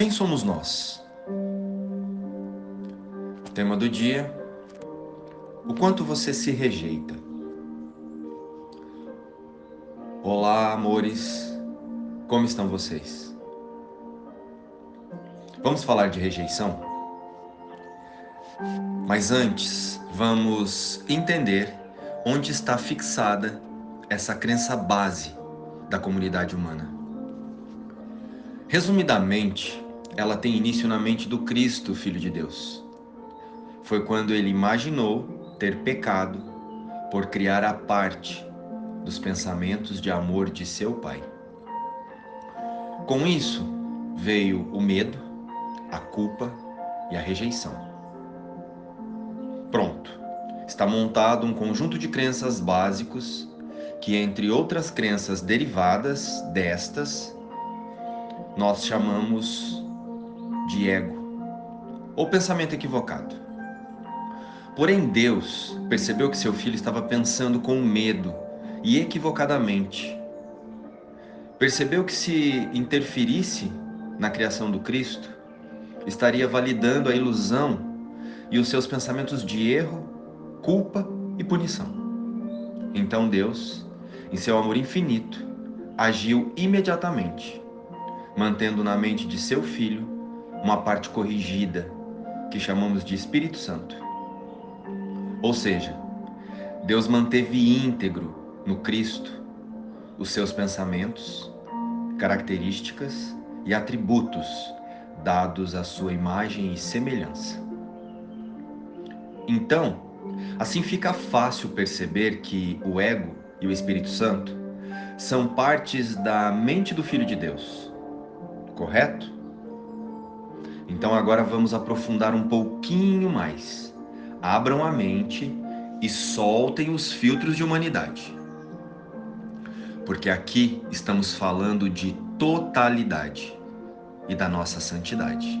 Quem somos nós? Tema do dia: O quanto você se rejeita. Olá, amores. Como estão vocês? Vamos falar de rejeição? Mas antes, vamos entender onde está fixada essa crença base da comunidade humana. Resumidamente, ela tem início na mente do Cristo, Filho de Deus. Foi quando ele imaginou ter pecado por criar a parte dos pensamentos de amor de seu Pai. Com isso, veio o medo, a culpa e a rejeição. Pronto, está montado um conjunto de crenças básicos que, entre outras crenças derivadas destas, nós chamamos ego ou pensamento equivocado. Porém, Deus percebeu que seu filho estava pensando com medo e equivocadamente. Percebeu que se interferisse na criação do Cristo, estaria validando a ilusão e os seus pensamentos de erro, culpa e punição. Então Deus, em seu amor infinito, agiu imediatamente, mantendo na mente de seu filho uma parte corrigida, que chamamos de Espírito Santo. Ou seja, Deus manteve íntegro no Cristo os seus pensamentos, características e atributos dados à sua imagem e semelhança. Então, assim fica fácil perceber que o ego e o Espírito Santo são partes da mente do Filho de Deus, correto? Então agora vamos aprofundar um pouquinho mais. Abram a mente e soltem os filtros de humanidade. Porque aqui estamos falando de totalidade e da nossa santidade.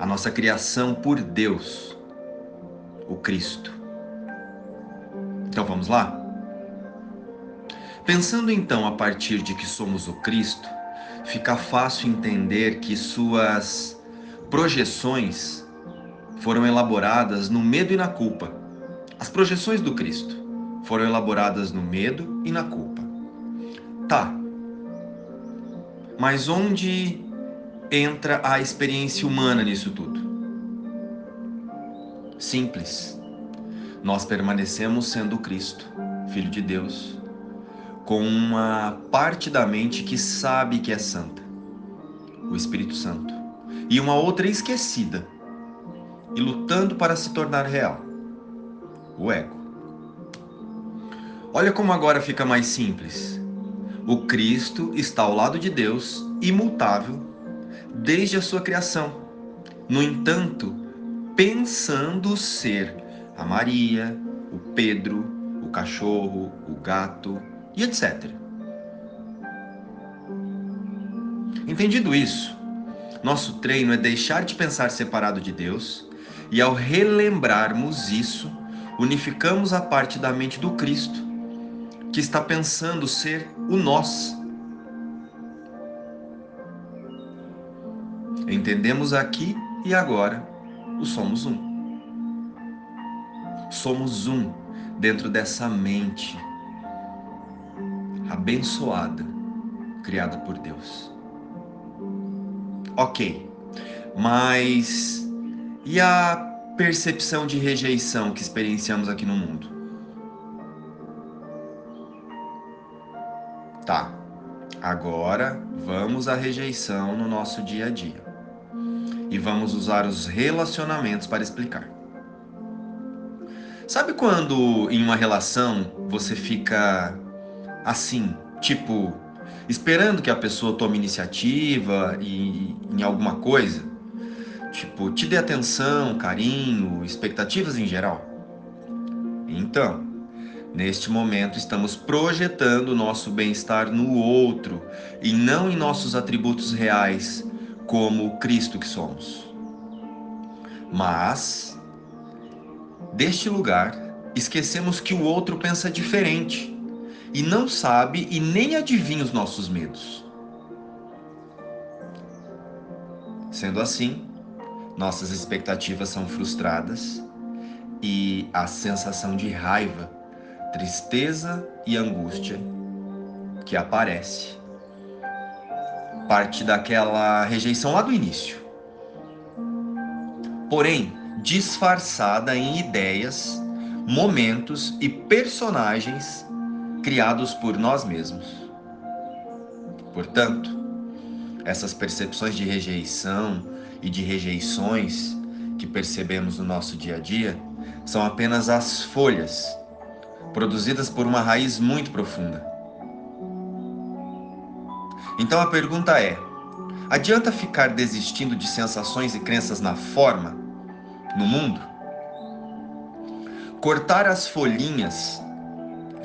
A nossa criação por Deus, o Cristo. Então vamos lá? Pensando então a partir de que somos o Cristo, fica fácil entender que suas projeções foram elaboradas no medo e na culpa. As projeções do Cristo foram elaboradas no medo e na culpa. Tá. Mas onde entra a experiência humana nisso tudo? Simples. Nós permanecemos sendo Cristo, Filho de Deus, com uma parte da mente que sabe que é santa, o Espírito Santo e uma outra esquecida e lutando para se tornar real o ego. Olha como agora fica mais simples. O Cristo está ao lado de Deus, imutável, desde a sua criação. No entanto, pensando ser a Maria, o Pedro, o cachorro, o gato e etc. Entendido isso, nosso treino é deixar de pensar separado de Deus e, ao relembrarmos isso, unificamos a parte da mente do Cristo que está pensando ser o nós. Entendemos aqui e agora o somos um. Somos um dentro dessa mente abençoada, criada por Deus. Ok, mas e a percepção de rejeição que experienciamos aqui no mundo? Tá, agora vamos à rejeição no nosso dia a dia. E vamos usar os relacionamentos para explicar. Sabe quando em uma relação você fica assim, tipo, esperando que a pessoa tome iniciativa e, em alguma coisa, tipo, te dê atenção, carinho, expectativas em geral. Então, neste momento estamos projetando o nosso bem-estar no outro e não em nossos atributos reais, como o Cristo que somos. Mas, deste lugar, esquecemos que o outro pensa diferente e não sabe e nem adivinha os nossos medos. Sendo assim, nossas expectativas são frustradas e a sensação de raiva, tristeza e angústia que aparece parte daquela rejeição lá do início. Porém, disfarçada em ideias, momentos e personagens criados por nós mesmos. Portanto, essas percepções de rejeição e de rejeições que percebemos no nosso dia a dia são apenas as folhas produzidas por uma raiz muito profunda. Então a pergunta é: adianta ficar desistindo de sensações e crenças na forma, no mundo? Cortar as folhinhas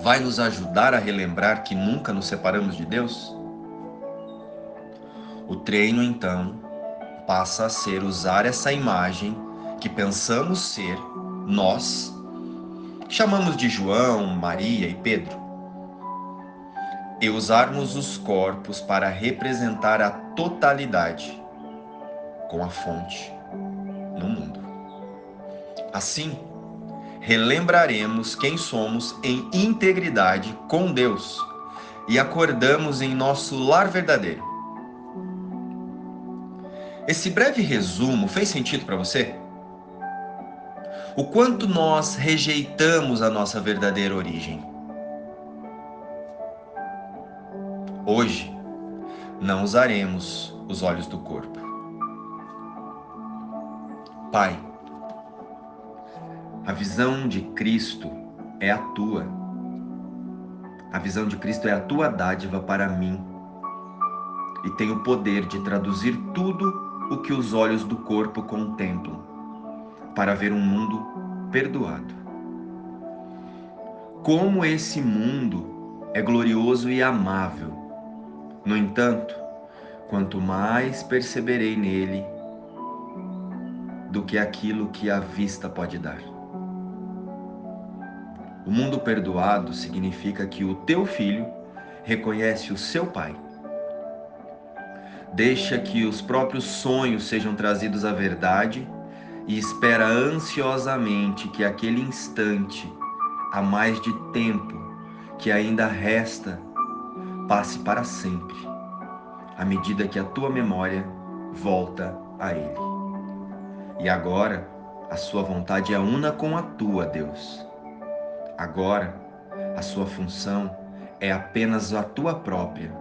vai nos ajudar a relembrar que nunca nos separamos de Deus? O treino, então, passa a ser usar essa imagem que pensamos ser nós, chamamos de João, Maria e Pedro, e usarmos os corpos para representar a totalidade com a fonte no mundo. Assim, relembraremos quem somos em integridade com Deus e acordamos em nosso lar verdadeiro. Esse breve resumo fez sentido para você? O quanto nós rejeitamos a nossa verdadeira origem? Hoje, não usaremos os olhos do corpo. Pai, a visão de Cristo é a tua. A visão de Cristo é a tua dádiva para mim. E tem o poder de traduzir tudo o que os olhos do corpo contemplam, para ver um mundo perdoado. Como esse mundo é glorioso e amável. No entanto, quanto mais perceberei nele do que aquilo que a vista pode dar. O mundo perdoado significa que o teu filho reconhece o seu pai. Deixa que os próprios sonhos sejam trazidos à verdade e espera ansiosamente que aquele instante, a mais de tempo que ainda resta, passe para sempre, à medida que a tua memória volta a Ele. E agora, a sua vontade é una com a tua, Deus Agora, a sua função é apenas a tua própria.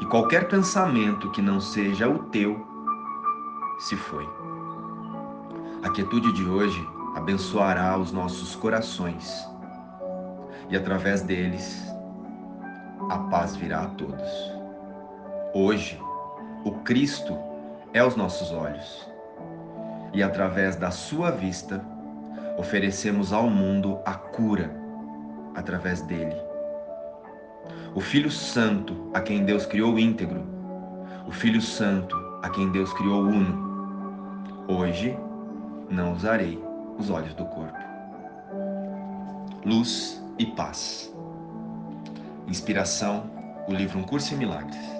E qualquer pensamento que não seja o teu se foi. A quietude de hoje abençoará os nossos corações e através deles a paz virá a todos. Hoje, o Cristo é os nossos olhos e através da sua vista oferecemos ao mundo a cura através dele. O Filho Santo, a quem Deus criou íntegro, o Filho Santo, a quem Deus criou uno. Hoje não usarei os olhos do corpo. Luz e paz. Inspiração, o livro Um Curso em Milagres.